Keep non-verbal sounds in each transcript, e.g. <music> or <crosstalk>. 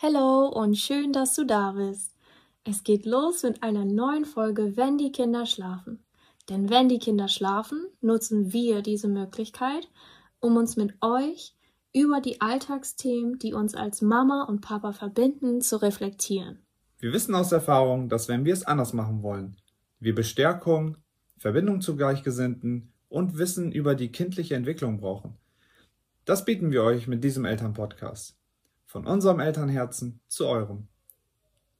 Hallo und schön, dass du da bist. Es geht los mit einer neuen Folge Wenn die Kinder schlafen. Denn wenn die Kinder schlafen, nutzen wir diese Möglichkeit, um uns mit euch über die Alltagsthemen, die uns als Mama und Papa verbinden, zu reflektieren. Wir wissen aus Erfahrung, dass wenn wir es anders machen wollen, wir Bestärkung, Verbindung zu Gleichgesinnten und Wissen über die kindliche Entwicklung brauchen. Das bieten wir euch mit diesem Elternpodcast. Von unserem Elternherzen zu eurem.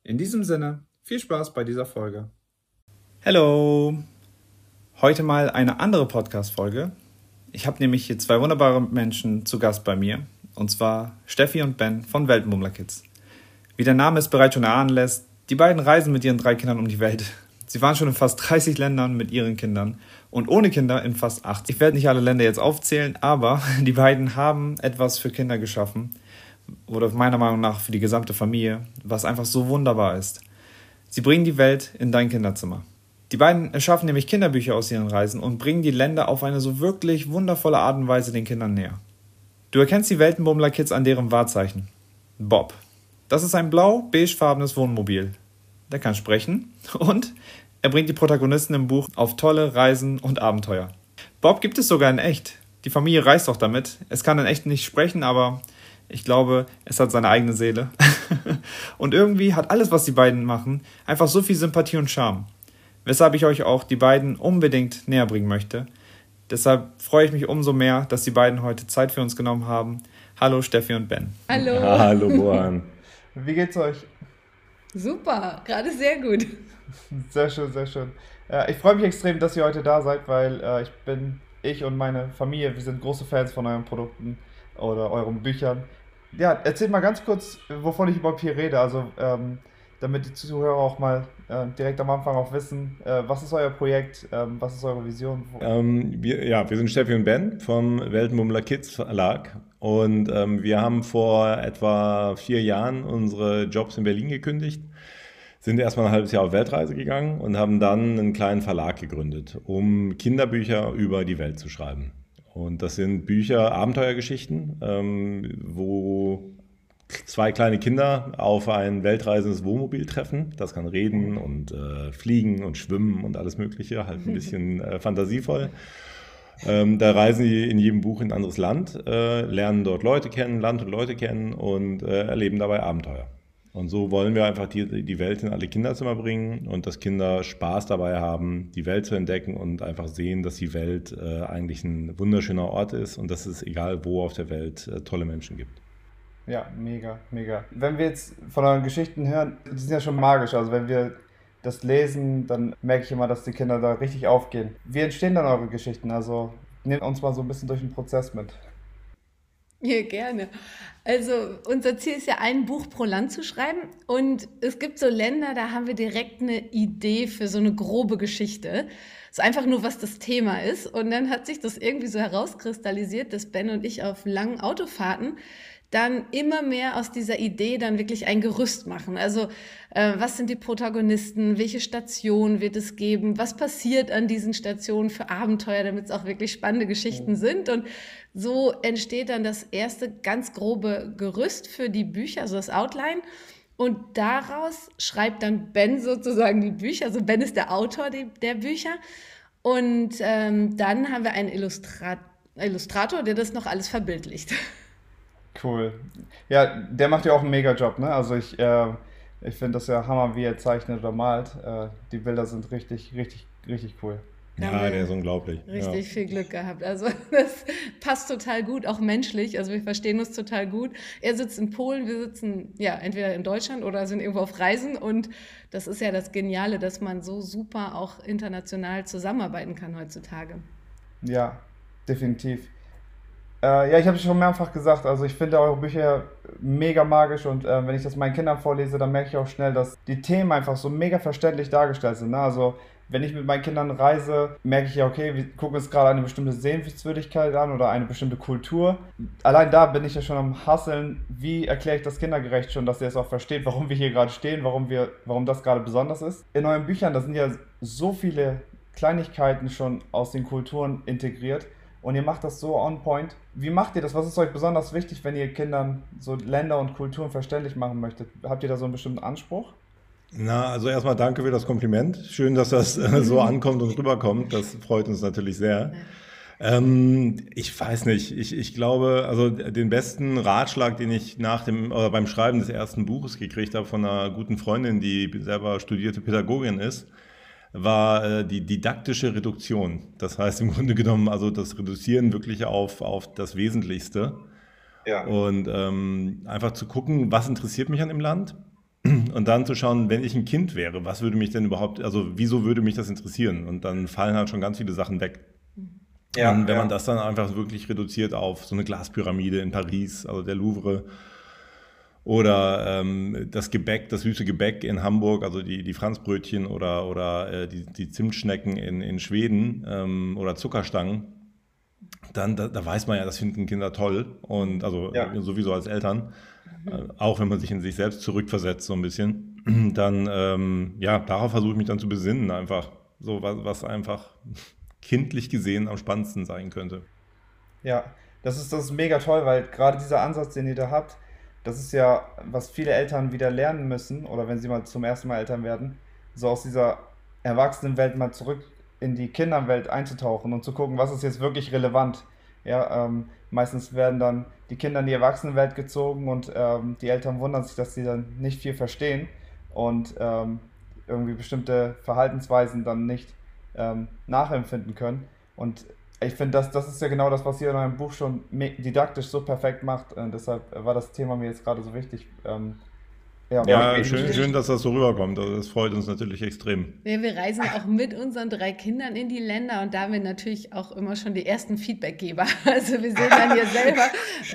In diesem Sinne, viel Spaß bei dieser Folge. Hallo! Heute mal eine andere Podcast-Folge. Ich habe nämlich hier zwei wunderbare Menschen zu Gast bei mir. Und zwar Steffi und Ben von Weltenbummler Kids. Wie der Name es bereits schon erahnen lässt, die beiden reisen mit ihren drei Kindern um die Welt. Sie waren schon in fast 30 Ländern mit ihren Kindern und ohne Kinder in fast 80. Ich werde nicht alle Länder jetzt aufzählen, aber <laughs> die beiden haben etwas für Kinder geschaffen, oder meiner Meinung nach für die gesamte Familie, was einfach so wunderbar ist. Sie bringen die Welt in dein Kinderzimmer. Die beiden erschaffen nämlich Kinderbücher aus ihren Reisen und bringen die Länder auf eine so wirklich wundervolle Art und Weise den Kindern näher. Du erkennst die Weltenbummler Kids an deren Wahrzeichen. Bob. Das ist ein blau-beigefarbenes Wohnmobil. Der kann sprechen und er bringt die Protagonisten im Buch auf tolle Reisen und Abenteuer. Bob gibt es sogar in echt. Die Familie reist auch damit. Es kann in echt nicht sprechen, aber ich glaube, es hat seine eigene Seele. <laughs> und irgendwie hat alles, was die beiden machen, einfach so viel Sympathie und Charme. Weshalb ich euch auch die beiden unbedingt näher bringen möchte. Deshalb freue ich mich umso mehr, dass die beiden heute Zeit für uns genommen haben. Hallo Steffi und Ben. Hallo. Hallo Bohan. <laughs> Wie geht's euch? Super, gerade sehr gut. Sehr schön, sehr schön. Äh, ich freue mich extrem, dass ihr heute da seid, weil äh, ich bin, ich und meine Familie, wir sind große Fans von euren Produkten oder euren Büchern. Ja, erzählt mal ganz kurz, wovon ich überhaupt hier rede. Also, ähm, damit die Zuhörer auch mal äh, direkt am Anfang auch wissen, äh, was ist euer Projekt, ähm, was ist eure Vision? Ähm, wir, ja, wir sind Steffi und Ben vom Weltenbummler Kids Verlag und ähm, wir haben vor etwa vier Jahren unsere Jobs in Berlin gekündigt, sind erstmal ein halbes Jahr auf Weltreise gegangen und haben dann einen kleinen Verlag gegründet, um Kinderbücher über die Welt zu schreiben. Und das sind Bücher, Abenteuergeschichten, ähm, wo zwei kleine Kinder auf ein weltreisendes Wohnmobil treffen. Das kann reden und äh, fliegen und schwimmen und alles Mögliche, halt ein <laughs> bisschen äh, fantasievoll. Ähm, da reisen sie in jedem Buch in ein anderes Land, äh, lernen dort Leute kennen, Land und Leute kennen und äh, erleben dabei Abenteuer. Und so wollen wir einfach die, die Welt in alle Kinderzimmer bringen und dass Kinder Spaß dabei haben, die Welt zu entdecken und einfach sehen, dass die Welt äh, eigentlich ein wunderschöner Ort ist und dass es egal wo auf der Welt äh, tolle Menschen gibt. Ja, mega, mega. Wenn wir jetzt von euren Geschichten hören, die sind ja schon magisch. Also wenn wir das lesen, dann merke ich immer, dass die Kinder da richtig aufgehen. Wie entstehen dann eure Geschichten? Also nehmt uns mal so ein bisschen durch den Prozess mit. Ja, gerne. Also unser Ziel ist ja, ein Buch pro Land zu schreiben. Und es gibt so Länder, da haben wir direkt eine Idee für so eine grobe Geschichte. So einfach nur, was das Thema ist. Und dann hat sich das irgendwie so herauskristallisiert, dass Ben und ich auf langen Autofahrten dann immer mehr aus dieser Idee dann wirklich ein Gerüst machen. Also äh, was sind die Protagonisten, welche Station wird es geben, was passiert an diesen Stationen für Abenteuer, damit es auch wirklich spannende Geschichten mhm. sind. Und so entsteht dann das erste ganz grobe Gerüst für die Bücher, also das Outline. Und daraus schreibt dann Ben sozusagen die Bücher. Also Ben ist der Autor der Bücher. Und ähm, dann haben wir einen Illustrat Illustrator, der das noch alles verbildlicht. <laughs> Cool. Ja, der macht ja auch einen Mega-Job, ne? Also ich, äh, ich finde das ja Hammer, wie er zeichnet oder malt. Äh, die Bilder sind richtig, richtig, richtig cool. Ja, der ist unglaublich. Richtig ja. viel Glück gehabt. Also <laughs> das passt total gut, auch menschlich. Also wir verstehen uns total gut. Er sitzt in Polen, wir sitzen ja entweder in Deutschland oder sind irgendwo auf Reisen. Und das ist ja das Geniale, dass man so super auch international zusammenarbeiten kann heutzutage. Ja, definitiv. Äh, ja, ich habe es schon mehrfach gesagt, also ich finde eure Bücher mega magisch und äh, wenn ich das meinen Kindern vorlese, dann merke ich auch schnell, dass die Themen einfach so mega verständlich dargestellt sind. Ne? Also wenn ich mit meinen Kindern reise, merke ich ja, okay, wir gucken uns gerade eine bestimmte Sehenswürdigkeit an oder eine bestimmte Kultur. Allein da bin ich ja schon am Hasseln, wie erkläre ich das kindergerecht schon, dass ihr es auch versteht, warum wir hier gerade stehen, warum, wir, warum das gerade besonders ist. In euren Büchern, da sind ja so viele Kleinigkeiten schon aus den Kulturen integriert und ihr macht das so on point. Wie macht ihr das? Was ist euch besonders wichtig, wenn ihr Kindern so Länder und Kulturen verständlich machen möchtet? Habt ihr da so einen bestimmten Anspruch? Na, also erstmal danke für das Kompliment. Schön, dass das äh, so ankommt und rüberkommt. Das freut uns natürlich sehr. Ähm, ich weiß nicht. Ich, ich glaube, also den besten Ratschlag, den ich nach dem oder beim Schreiben des ersten Buches gekriegt habe von einer guten Freundin, die selber studierte Pädagogin ist, war äh, die didaktische Reduktion. Das heißt im Grunde genommen, also das Reduzieren wirklich auf, auf das Wesentlichste. Ja. Und ähm, einfach zu gucken, was interessiert mich an dem Land und dann zu schauen, wenn ich ein Kind wäre, was würde mich denn überhaupt, also wieso würde mich das interessieren? Und dann fallen halt schon ganz viele Sachen weg. Ja, und wenn ja. man das dann einfach wirklich reduziert auf so eine Glaspyramide in Paris, also der Louvre, oder ähm, das Gebäck, das süße Gebäck in Hamburg, also die, die Franzbrötchen oder, oder äh, die, die Zimtschnecken in, in Schweden ähm, oder Zuckerstangen, dann da, da, weiß man ja, das finden Kinder toll und also ja. sowieso als Eltern, äh, auch wenn man sich in sich selbst zurückversetzt so ein bisschen, <clears throat> dann ähm, ja, darauf versuche ich mich dann zu besinnen einfach, so was, was einfach kindlich gesehen am spannendsten sein könnte. Ja, das ist, das ist mega toll, weil gerade dieser Ansatz, den ihr da habt, das ist ja, was viele Eltern wieder lernen müssen, oder wenn sie mal zum ersten Mal Eltern werden, so aus dieser Erwachsenenwelt mal zurück in die Kinderwelt einzutauchen und zu gucken, was ist jetzt wirklich relevant. Ja, ähm, meistens werden dann die Kinder in die Erwachsenenwelt gezogen und ähm, die Eltern wundern sich, dass sie dann nicht viel verstehen und ähm, irgendwie bestimmte Verhaltensweisen dann nicht ähm, nachempfinden können. Und ich finde, das, das ist ja genau das, was ihr in eurem Buch schon didaktisch so perfekt macht. Und deshalb war das Thema mir jetzt gerade so wichtig. Ähm, ja, ja schön, schön, dass das so rüberkommt. Also das freut uns natürlich extrem. Ja, wir reisen auch mit unseren drei Kindern in die Länder und da haben wir natürlich auch immer schon die ersten Feedbackgeber. <laughs> Also wir sehen dann ja selber,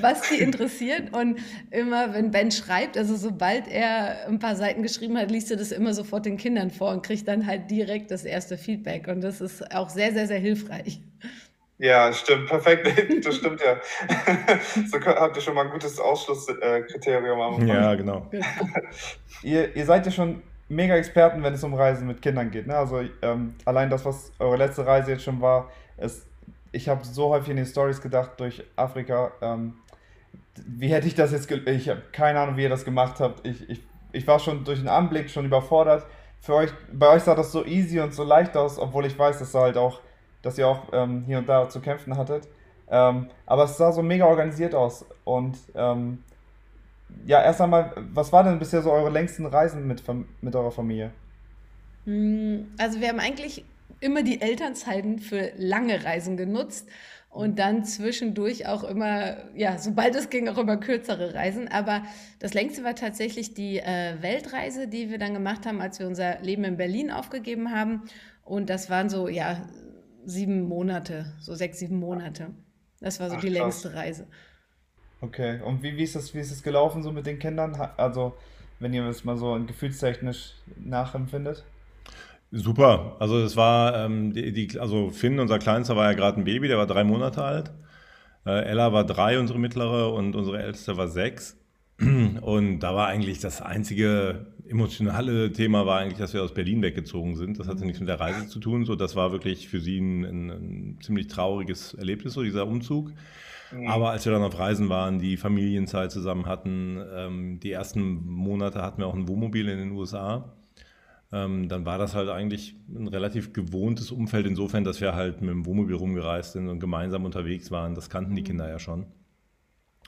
was die interessiert. Und immer, wenn Ben schreibt, also sobald er ein paar Seiten geschrieben hat, liest er das immer sofort den Kindern vor und kriegt dann halt direkt das erste Feedback. Und das ist auch sehr, sehr, sehr hilfreich. Ja, stimmt, perfekt. <laughs> Das stimmt ja. <laughs> so habt ihr schon mal ein gutes Ausschlusskriterium am Anfang. Ja, genau. ihr, ihr seid ja schon mega Experten, wenn es um Reisen mit Kindern geht. Ne? Also ähm, allein das, was eure letzte Reise jetzt schon war, ist, ich habe so häufig in den Stories gedacht durch Afrika. Ähm, wie hätte ich das jetzt, ich habe keine Ahnung, wie ihr das gemacht habt. Ich, ich, ich war schon durch den Anblick schon überfordert. Für euch, bei euch sah das so easy und so leicht aus, obwohl ich weiß, dass da halt auch dass ihr auch ähm, hier und da zu kämpfen hattet. Ähm, aber es sah so mega organisiert aus. Und ähm, ja, erst einmal, was war denn bisher so eure längsten Reisen mit, mit eurer Familie? Hm, also wir haben eigentlich immer die Elternzeiten für lange Reisen genutzt und dann zwischendurch auch immer, ja, sobald es ging, auch immer kürzere Reisen. Aber das längste war tatsächlich die äh, Weltreise, die wir dann gemacht haben, als wir unser Leben in Berlin aufgegeben haben. Und das waren so, ja, sieben Monate, so sechs, sieben Monate. Das war so Ach, die krass. längste Reise. Okay, und wie, wie, ist das, wie ist das gelaufen so mit den Kindern? Also, wenn ihr es mal so gefühlstechnisch nachempfindet? Super. Also es war, ähm, die, die, also Finn, unser Kleinster, war ja gerade ein Baby, der war drei Monate alt. Äh, Ella war drei, unsere mittlere, und unsere älteste war sechs. <clears throat> Und da war eigentlich das einzige emotionale Thema war eigentlich, dass wir aus Berlin weggezogen sind. Das hatte nichts mit der Reise zu tun. So, das war wirklich für sie ein, ein, ein ziemlich trauriges Erlebnis, so dieser Umzug. Mhm. Aber als wir dann auf Reisen waren, die Familienzeit zusammen hatten, ähm, die ersten Monate hatten wir auch ein Wohnmobil in den USA. Ähm, dann war das halt eigentlich ein relativ gewohntes Umfeld insofern, dass wir halt mit dem Wohnmobil rumgereist sind und gemeinsam unterwegs waren. Das kannten die mhm. Kinder ja schon.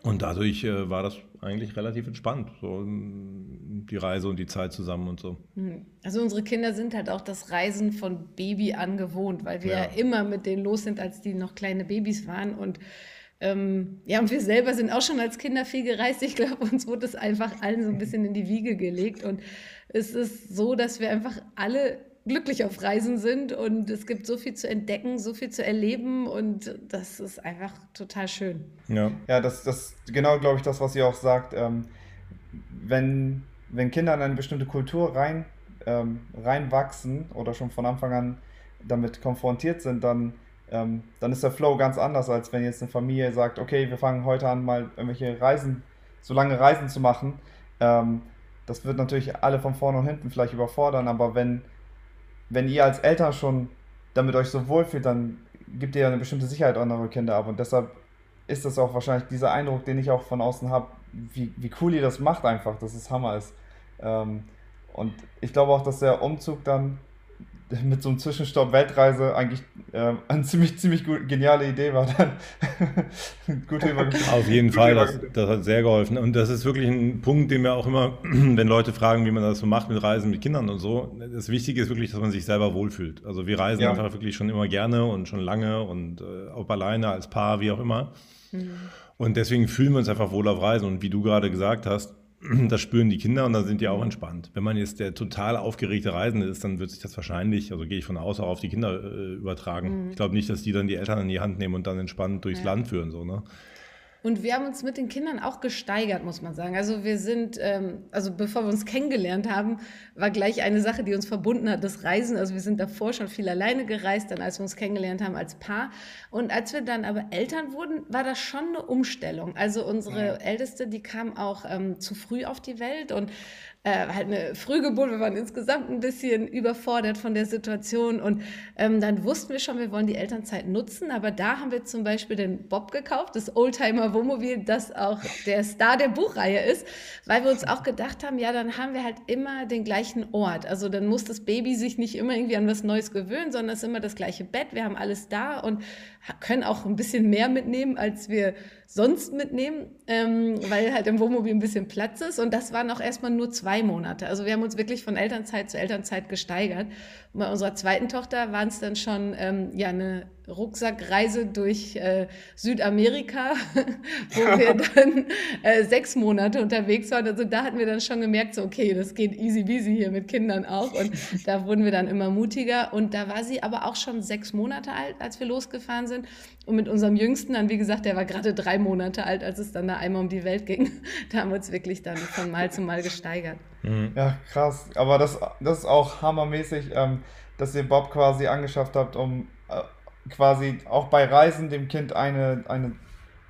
Und dadurch äh, war das eigentlich relativ entspannt, so ähm, die Reise und die Zeit zusammen und so. Hm. Also unsere Kinder sind halt auch das Reisen von Baby an gewohnt, weil wir ja. ja immer mit denen los sind, als die noch kleine Babys waren. Und ähm, ja, und wir selber sind auch schon als Kinder viel gereist. Ich glaube, uns wurde es einfach allen so ein bisschen in die Wiege gelegt. Und es ist so, dass wir einfach alle glücklich auf Reisen sind und es gibt so viel zu entdecken, so viel zu erleben und das ist einfach total schön. Ja, ja das, das genau, glaube ich, das, was ihr auch sagt. Ähm, wenn, wenn Kinder in eine bestimmte Kultur rein, ähm, reinwachsen oder schon von Anfang an damit konfrontiert sind, dann, ähm, dann ist der Flow ganz anders, als wenn jetzt eine Familie sagt, okay, wir fangen heute an, mal irgendwelche Reisen, so lange Reisen zu machen. Ähm, das wird natürlich alle von vorne und hinten vielleicht überfordern, aber wenn wenn ihr als Eltern schon damit euch so wohlfühlt, dann gibt ihr ja eine bestimmte Sicherheit an eure Kinder ab und deshalb ist das auch wahrscheinlich dieser Eindruck, den ich auch von außen habe, wie, wie cool ihr das macht einfach, dass es Hammer ist. Ähm, und ich glaube auch, dass der Umzug dann <laughs> mit so einem Zwischenstopp Weltreise eigentlich äh, <laughs> eine ziemlich, ziemlich gut, geniale Idee war dann. <laughs> Gute Auf jeden Fall, das, das, hat sehr geholfen. Und das ist wirklich ein Punkt, den wir auch immer, <clears throat> wenn Leute fragen, wie man das so macht mit Reisen mit Kindern und so, das Wichtige ist wirklich, dass man sich selber wohlfühlt. Also wir reisen ja. einfach wirklich schon immer gerne und schon lange und äh, ob alleine, als Paar, wie auch immer. Mhm. Und deswegen fühlen wir uns einfach wohl auf Reisen. Und wie du gerade gesagt hast, <clears throat> das spüren die Kinder und dann sind die auch entspannt. Wenn man jetzt der total aufgeregte Reisende ist, dann wird sich das wahrscheinlich, also gehe ich von auch auf die Kinder äh, übertragen. Mhm. Ich glaube nicht, dass die dann die Eltern in die Hand nehmen und dann entspannt durchs ja. Land führen. So, ne? Und wir haben uns mit den Kindern auch gesteigert, muss man sagen. Also wir sind, ähm, also bevor wir uns kennengelernt haben, war gleich eine Sache, die uns verbunden hat, das Reisen. Also wir sind davor schon viel alleine gereist, dann als wir uns kennengelernt haben als Paar. Und als wir dann aber Eltern wurden, war das schon eine Umstellung. Also unsere ja. Älteste, die kam auch ähm, zu früh auf die Welt und äh, halt eine Frühgeburt. Wir waren insgesamt ein bisschen überfordert von der Situation und ähm, dann wussten wir schon, wir wollen die Elternzeit nutzen. Aber da haben wir zum Beispiel den Bob gekauft, das Oldtimer Wohnmobil, das auch der Star der Buchreihe ist, weil wir uns auch gedacht haben, ja, dann haben wir halt immer den gleichen Ort. Also dann muss das Baby sich nicht immer irgendwie an was Neues gewöhnen, sondern es ist immer das gleiche Bett. Wir haben alles da und können auch ein bisschen mehr mitnehmen, als wir sonst mitnehmen, ähm, weil halt im Wohnmobil ein bisschen Platz ist. Und das waren auch erstmal nur zwei Monate. Also wir haben uns wirklich von Elternzeit zu Elternzeit gesteigert. Bei unserer zweiten Tochter waren es dann schon ähm, ja, eine Rucksackreise durch äh, Südamerika, <laughs> wo wir <laughs> dann äh, sechs Monate unterwegs waren. Also da hatten wir dann schon gemerkt, so okay, das geht easy peasy hier mit Kindern auch. Und da wurden wir dann immer mutiger. Und da war sie aber auch schon sechs Monate alt, als wir losgefahren sind. Und mit unserem Jüngsten dann, wie gesagt, der war gerade drei Monate alt, als es dann da einmal um die Welt ging. <laughs> Da haben wir uns wirklich dann von Mal zu Mal gesteigert. Mhm. Ja, krass. Aber das, das ist auch hammermäßig, ähm, dass ihr Bob quasi angeschafft habt, um äh, quasi auch bei Reisen dem Kind eine, eine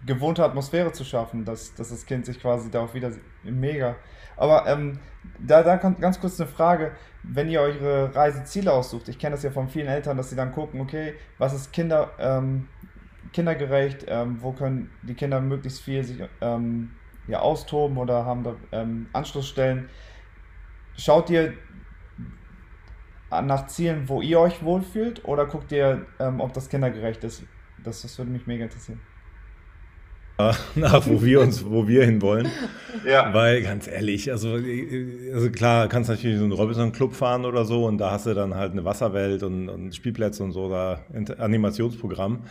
gewohnte Atmosphäre zu schaffen, dass, dass das Kind sich quasi darauf wieder mega. Aber ähm, da, da kommt ganz kurz eine Frage, wenn ihr eure Reiseziele aussucht, ich kenne das ja von vielen Eltern, dass sie dann gucken, okay, was ist Kinder, ähm, kindergerecht, ähm, wo können die Kinder möglichst viel sich ähm, ja, austoben oder haben da ähm, Anschlussstellen. Schaut ihr nach Zielen, wo ihr euch wohlfühlt oder guckt ihr, ähm, ob das kindergerecht ist? Das, das würde mich mega interessieren. Nach wo wir uns, wo wir hinwollen. <laughs> Ja. Weil, ganz ehrlich, also, also klar, kannst natürlich so einen Robinson-Club fahren oder so und da hast du dann halt eine Wasserwelt und, und Spielplätze und so, da Animationsprogramm.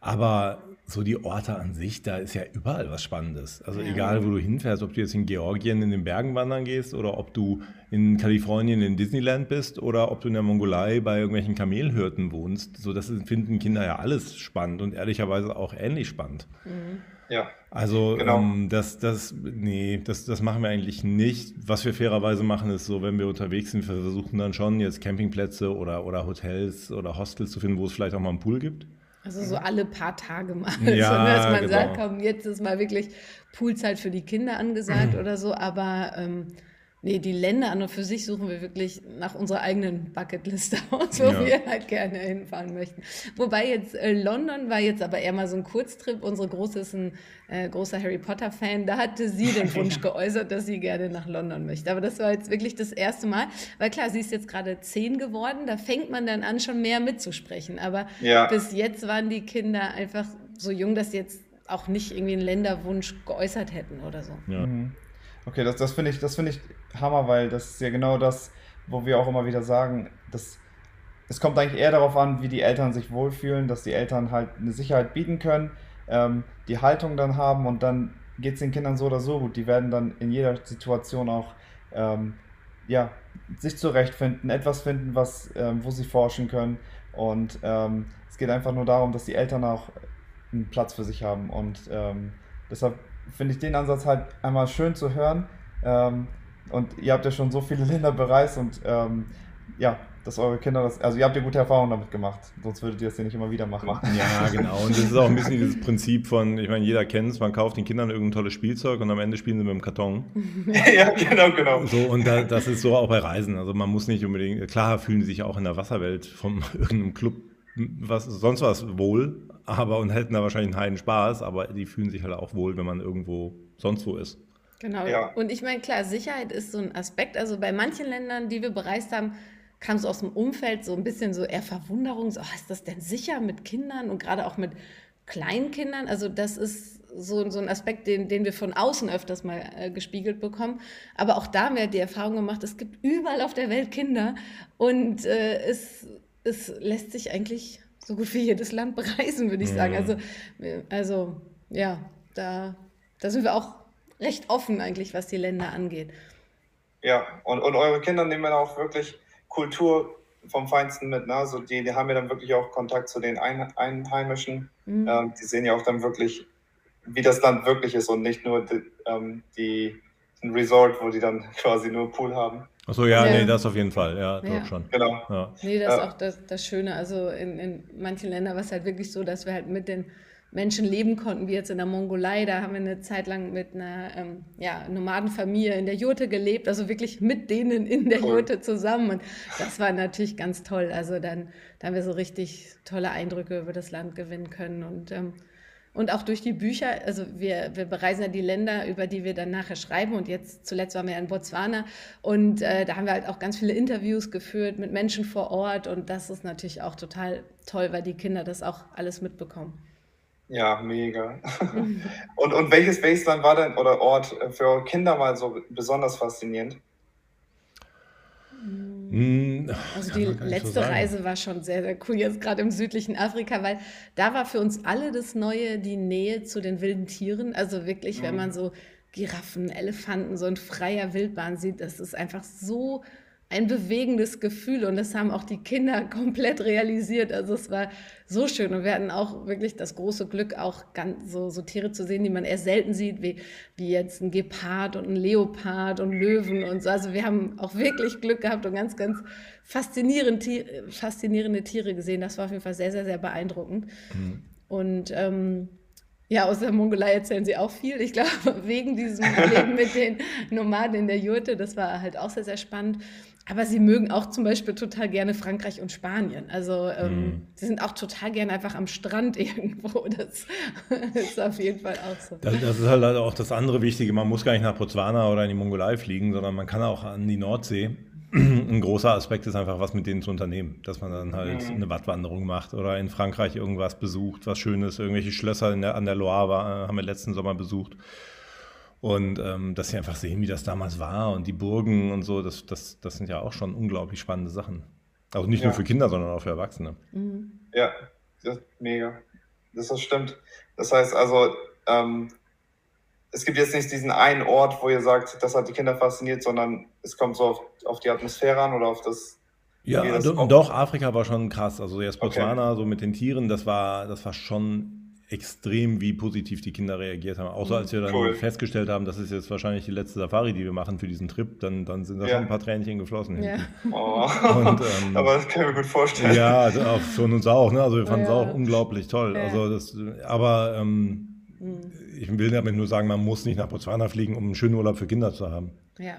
Aber so die Orte an sich, da ist ja überall was Spannendes. Also ja. egal, wo du hinfährst, ob du jetzt in Georgien in den Bergen wandern gehst oder ob du in Kalifornien in Disneyland bist oder ob du in der Mongolei bei irgendwelchen Kamelhirten wohnst. So, das finden Kinder ja alles spannend und ehrlicherweise auch ähnlich spannend. Mhm. Ja. Also genau. ähm, das, das, nee, das, das machen wir eigentlich nicht. Was wir fairerweise machen, ist so, wenn wir unterwegs sind, wir versuchen dann schon jetzt Campingplätze oder, oder Hotels oder Hostels zu finden, wo es vielleicht auch mal einen Pool gibt. Also so alle paar Tage mal. <laughs> Ja, so, dass man genau. sagt, komm, jetzt ist mal wirklich Poolzeit für die Kinder angesagt oder so. Aber ähm, Nee, die Länder an und für sich suchen wir wirklich nach unserer eigenen Bucketliste <laughs> aus, wo ja. wir halt gerne hinfahren möchten. Wobei jetzt äh, London war jetzt aber eher mal so ein Kurztrip. Unsere Große ist ein äh, großer Harry Potter-Fan. Da hatte sie den <laughs> Wunsch geäußert, dass sie gerne nach London möchte. Aber das war jetzt wirklich das erste Mal. Weil klar, sie ist jetzt gerade zehn geworden. Da fängt man dann an, schon mehr mitzusprechen. Aber ja. bis jetzt waren die Kinder einfach so jung, dass sie jetzt auch nicht irgendwie einen Länderwunsch geäußert hätten oder so. Ja. Mhm. Okay, das, das finde ich, find ich Hammer, weil das ist ja genau das, wo wir auch immer wieder sagen, dass es kommt eigentlich eher darauf an, wie die Eltern sich wohlfühlen, dass die Eltern halt eine Sicherheit bieten können, ähm, die Haltung dann haben und dann geht es den Kindern so oder so gut. Die werden dann in jeder Situation auch ähm, ja, sich zurechtfinden, etwas finden, was, ähm, wo sie forschen können. Und ähm, es geht einfach nur darum, dass die Eltern auch einen Platz für sich haben. Und ähm, deshalb finde ich den Ansatz halt einmal schön zu hören. Ähm, und ihr habt ja schon so viele <laughs> Länder bereist und ähm, ja, dass eure Kinder das, also ihr habt ja gute Erfahrungen damit gemacht, sonst würdet ihr das ja nicht immer wieder machen. Ja, <laughs> genau. Und das ist auch ein bisschen dieses Prinzip von, ich meine, jeder kennt es, man kauft den Kindern irgendein tolles Spielzeug und am Ende spielen sie mit dem Karton. <laughs> ja, genau, genau. So, und da, das ist so auch bei Reisen. Also man muss nicht unbedingt, klar fühlen sie sich auch in der Wasserwelt von irgendeinem Club was, sonst was wohl, aber und hätten da wahrscheinlich einen heiden Spaß, aber die fühlen sich halt auch wohl, wenn man irgendwo sonst wo ist. Genau. Ja. Und ich meine, klar, Sicherheit ist so ein Aspekt. Also bei manchen Ländern, die wir bereist haben, kam es aus dem Umfeld so ein bisschen so eher Verwunderung, so, oh, ist das denn sicher mit Kindern und gerade auch mit Kleinkindern? Also das ist so, so ein Aspekt, den, den wir von außen öfters mal äh, gespiegelt bekommen. Aber auch da haben wir die Erfahrung gemacht, es gibt überall auf der Welt Kinder und äh, es, es lässt sich eigentlich so gut wie jedes Land bereisen, würde ich sagen. Also, also ja, da, da sind wir auch recht offen eigentlich, was die Länder angeht. Ja, und, und eure Kinder nehmen dann auch wirklich Kultur vom Feinsten mit. Ne? Also die, die haben ja dann wirklich auch Kontakt zu den Ein Einheimischen. Mhm. Ähm, die sehen ja auch dann wirklich, wie das Land wirklich ist und nicht nur die, ähm, die ein Resort, wo die dann quasi nur Pool haben. Achso, ja, ja, nee, das auf jeden Fall, ja, ja. schon. Genau. Ja. Nee, das ist auch das, das Schöne. Also in, in manchen Ländern war es halt wirklich so, dass wir halt mit den Menschen leben konnten, wie jetzt in der Mongolei. Da haben wir eine Zeit lang mit einer ähm, ja, Nomadenfamilie in der Jurte gelebt, also wirklich mit denen in der cool. Jurte zusammen. Und das war natürlich ganz toll. Also dann, da haben wir so richtig tolle Eindrücke über das Land gewinnen können. Und, ähm, und auch durch die Bücher, also wir, wir bereisen ja die Länder, über die wir dann nachher schreiben. Und jetzt zuletzt waren wir in Botswana. Und äh, da haben wir halt auch ganz viele Interviews geführt mit Menschen vor Ort. Und das ist natürlich auch total toll, weil die Kinder das auch alles mitbekommen. Ja, mega. <laughs> und, und welches Baseline war denn oder Ort für Kinder mal so besonders faszinierend? Hm, also die letzte so Reise war schon sehr, sehr cool, jetzt gerade im südlichen Afrika, weil da war für uns alle das Neue die Nähe zu den wilden Tieren. Also wirklich, mhm. wenn man so Giraffen, Elefanten so in freier Wildbahn sieht, das ist einfach so ein bewegendes Gefühl und das haben auch die Kinder <laughs> komplett realisiert. Also es war so schön und wir hatten auch wirklich das große Glück, auch ganz so, so Tiere zu sehen, die man eher selten sieht, wie, wie jetzt ein Gepard und ein Leopard und Löwen und so. Also wir haben auch wirklich Glück gehabt und ganz, ganz faszinierend, faszinierende Tiere gesehen. Das war auf jeden Fall sehr, sehr, sehr beeindruckend. Mhm. Und ähm, ja, aus der Mongolei erzählen sie auch viel. Ich glaube, <laughs> wegen diesem Leben mit den Nomaden in der Jurte, das war halt auch sehr, sehr spannend. Aber sie mögen auch zum Beispiel total gerne Frankreich und Spanien. Also ähm, mm. sie sind auch total gerne einfach am Strand <laughs> irgendwo. Das ist auf jeden Fall auch so. Das, das, ist halt auch das andere Wichtige. Man muss gar nicht nach Botswana oder in die Mongolei fliegen, sondern man kann auch an die Nordsee. Ein großer Aspekt ist einfach, was mit denen zu unternehmen. Dass man dann halt mhm. eine Wattwanderung macht oder in Frankreich irgendwas besucht, was Schönes. Irgendwelche Schlösser der, an der Loire war, haben wir letzten Sommer besucht. Und ähm, dass sie einfach sehen, wie das damals war und die Burgen und so, das, das, das sind ja auch schon unglaublich spannende Sachen. Also nicht ja. nur für Kinder, sondern auch für Erwachsene. Mhm. Ja, das mega. Das, das stimmt. Das heißt also, ähm, es gibt jetzt nicht diesen einen Ort, wo ihr sagt, das hat die Kinder fasziniert, sondern es kommt so auf, auf die Atmosphäre an oder auf das. Ja, doch, Afrika war schon krass. Also jetzt Botswana, okay. so mit den Tieren, das war, das war schon extrem, wie positiv die Kinder reagiert haben. Außer als wir dann cool. festgestellt haben, das ist jetzt wahrscheinlich die letzte Safari, die wir machen für diesen Trip, dann, dann sind da ja. schon ein paar Tränchen geflossen. Ja. Oh. Und, ähm, <laughs> Aber das kann ich mir gut vorstellen. Ja, von uns auch. Ne? Also wir fanden es ja. auch unglaublich toll. Also das, aber ähm, mhm. ich will damit nur sagen, man muss nicht nach Botswana fliegen, um einen schönen Urlaub für Kinder zu haben. Ja.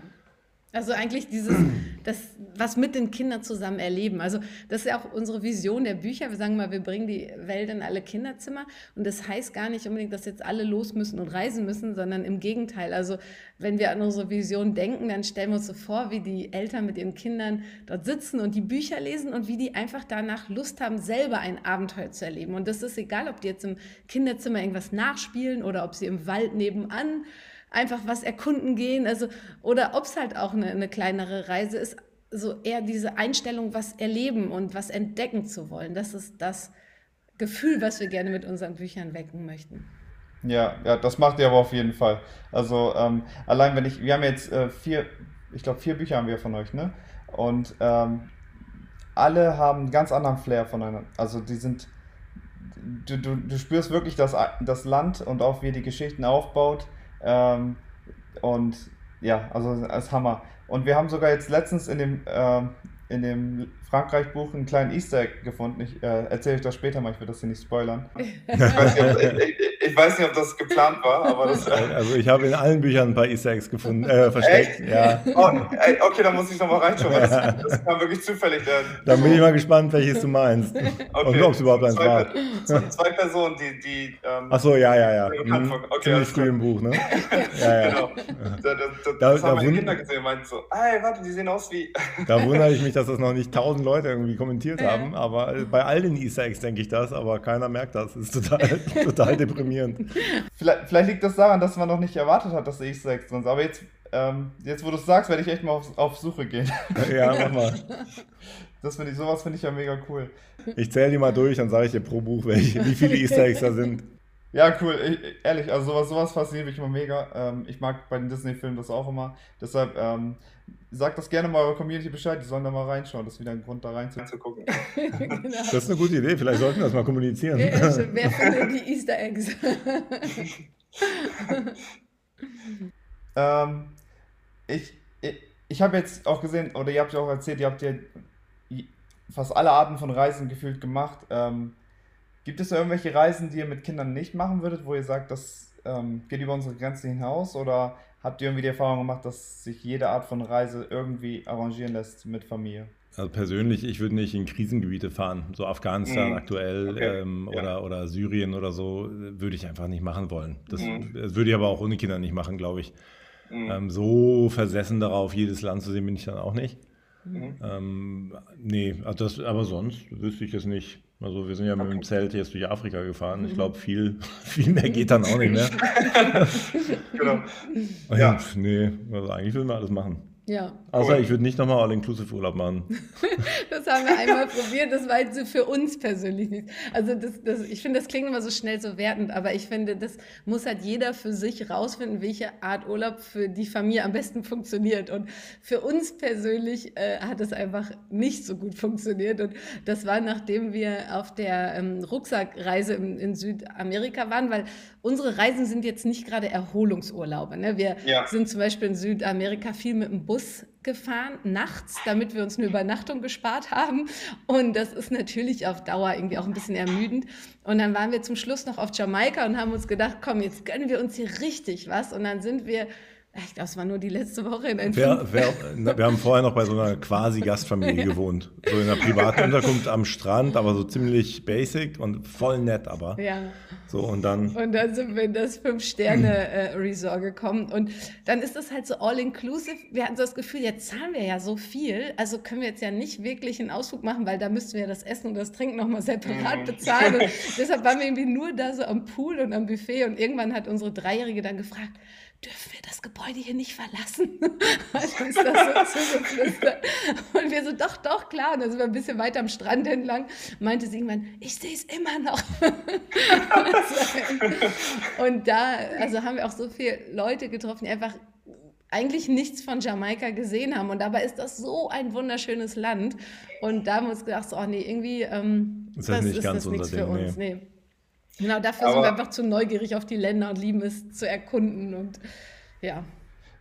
Also eigentlich dieses, <clears throat> das, was mit den Kindern zusammen erleben. Also das ist ja auch unsere Vision der Bücher. Wir sagen mal, wir bringen die Welt in alle Kinderzimmer. Und das heißt gar nicht unbedingt, dass jetzt alle los müssen und reisen müssen, sondern im Gegenteil. Also wenn wir an unsere Vision denken, dann stellen wir uns so vor, wie die Eltern mit ihren Kindern dort sitzen und die Bücher lesen und wie die einfach danach Lust haben, selber ein Abenteuer zu erleben. Und das ist egal, ob die jetzt im Kinderzimmer irgendwas nachspielen oder ob sie im Wald nebenan einfach was erkunden gehen, also oder ob es halt auch eine, eine kleinere Reise ist, so eher diese Einstellung, was erleben und was entdecken zu wollen. Das ist das Gefühl, was wir gerne mit unseren Büchern wecken möchten. Ja, ja, das macht ihr aber auf jeden Fall. Also ähm, allein wenn ich, wir haben jetzt äh, vier, ich glaube vier Bücher haben wir von euch, ne? Und ähm, alle haben einen ganz anderen Flair voneinander. Also die sind, du, du, du spürst wirklich das, das Land und auch wie die Geschichten aufbaut. Ähm, und ja, also als Hammer. Und wir haben sogar jetzt letztens in dem, ähm, in dem Frankreich-Buch einen kleinen Easter Egg gefunden. Ich äh, erzähle euch das später mal, ich will das hier nicht spoilern. <laughs> ich, weiß nicht, ich, weiß nicht, ob das geplant war, aber das. Also ich habe in allen Büchern ein paar Easter Eggs gefunden, äh, versteckt. Echt? Ja. Oh, ey, okay, dann muss ich nochmal reinschauen. Das, das kam wirklich zufällig. Der, dann bin ich mal gespannt, welches du meinst. Okay. Und ob es überhaupt eins war. Zwei Personen, die. die ähm, Ach so, ja, ja, ja. Mhm. Okay, Ziemlich früh im Buch, ne? <laughs> ja, ja. Genau. Da, da, da, das da, haben meine Kinder gesehen und meinten so, ey, warte, die sehen aus wie. <laughs> da wundere ich mich, dass das noch nicht tausend Leute irgendwie kommentiert haben. Aber bei all den Easter Eggs denke ich das, aber keiner merkt das. Das ist total, <laughs> total deprimierend. <laughs> Vielleicht, vielleicht, liegt das daran, dass man noch nicht erwartet hat, dass Easter Eggs drin sind. Aber jetzt, ähm, jetzt wo du es sagst, werde ich echt mal auf, auf Suche gehen. <laughs> Ja, mach mal. Das finde ich, sowas finde ich ja mega cool. Ich zähle die mal durch, dann sage ich dir pro Buch, welche, wie viele <laughs> Easter Eggs da sind. Ja, cool. Ich, ehrlich, also sowas, sowas fasziniert mich immer mega. Ähm, ich mag bei den Disney-Filmen das auch immer. Deshalb ähm, sagt das gerne mal eurer Community Bescheid, die sollen da mal reinschauen. Das ist wieder ein Grund, da reinzugucken. genau. Das ist eine gute Idee. Vielleicht sollten wir das mal kommunizieren. Ja, also, <laughs> wer findet die Easter Eggs? <laughs> ähm, ich ich, ich habe jetzt auch gesehen, oder ihr habt ja auch erzählt, ihr habt ja fast alle Arten von Reisen gefühlt gemacht. Ähm, Gibt es da irgendwelche Reisen, die ihr mit Kindern nicht machen würdet, wo ihr sagt, das ähm, geht über unsere Grenzen hinaus? Oder habt ihr irgendwie die Erfahrung gemacht, dass sich jede Art von Reise irgendwie arrangieren lässt mit Familie? Also persönlich, ich würde nicht in Krisengebiete fahren, so Afghanistan mhm. aktuell okay. ähm, ja. oder, oder Syrien oder so, würde ich einfach nicht machen wollen. Das, mhm. das würde ich aber auch ohne Kinder nicht machen, glaube ich. Mhm. Ähm, so versessen darauf, jedes Land zu sehen, bin ich dann auch nicht. Mhm. Ähm, nee, also das, aber sonst wüsste ich es nicht. Also wir sind ja okay. mit dem Zelt jetzt durch Afrika gefahren. Ich mhm. glaube, viel, <laughs> viel mehr geht dann auch nicht mehr. <laughs> genau. Ja. Nee, also eigentlich will man alles machen. Ja. Außer ich würde nicht nochmal All-Inclusive-Urlaub machen. <laughs> das haben wir einmal probiert, das war jetzt für uns persönlich nicht. Also das, das, ich finde, das klingt immer so schnell so wertend, aber ich finde, das muss halt jeder für sich rausfinden, welche Art Urlaub für die Familie am besten funktioniert. Und für uns persönlich äh, hat es einfach nicht so gut funktioniert. Und das war, nachdem wir auf der ähm, Rucksackreise in, in Südamerika waren, weil unsere Reisen sind jetzt nicht gerade Erholungsurlaube. Ne? Wir ja. sind zum Beispiel in Südamerika viel mit dem Bus gefahren, nachts, damit wir uns eine Übernachtung gespart haben. Und das ist natürlich auf Dauer irgendwie auch ein bisschen ermüdend. Und dann waren wir zum Schluss noch auf Jamaika und haben uns gedacht, komm, jetzt gönnen wir uns hier richtig was. Und dann sind wir ich glaube, es war nur die letzte Woche in ein wir, haben vorher noch bei so einer quasi Gastfamilie <laughs> gewohnt. So in einer privaten Unterkunft am Strand, aber so ziemlich basic und voll nett, aber. Ja. So und dann. Und dann sind wir in das Fünf-Sterne-Resort gekommen. Und dann ist das halt so all-inclusive. Wir hatten so das Gefühl, jetzt zahlen wir ja so viel. Also können wir jetzt ja nicht wirklich einen Ausflug machen, weil da müssten wir das Essen und das Trinken nochmal separat mhm. bezahlen. <laughs> Und deshalb waren wir irgendwie nur da so am Pool und am Buffet. Und irgendwann hat unsere Dreijährige dann gefragt, dürfen wir das Gebäude hier nicht verlassen? <laughs> Das so. Und wir so, doch, doch, klar. Und dann sind wir ein bisschen weiter am Strand entlang. Meinte sie irgendwann, ich sehe es immer noch. <laughs> und da, also haben wir auch so viele Leute getroffen, die einfach eigentlich nichts von Jamaika gesehen haben. Und dabei ist das so ein wunderschönes Land. Und da haben wir uns gedacht, so, oh nee, irgendwie ähm, das, das ist das nichts für uns. Nee. nee. Genau, dafür aber, sind wir einfach zu neugierig auf die Länder und lieben es zu erkunden und ja.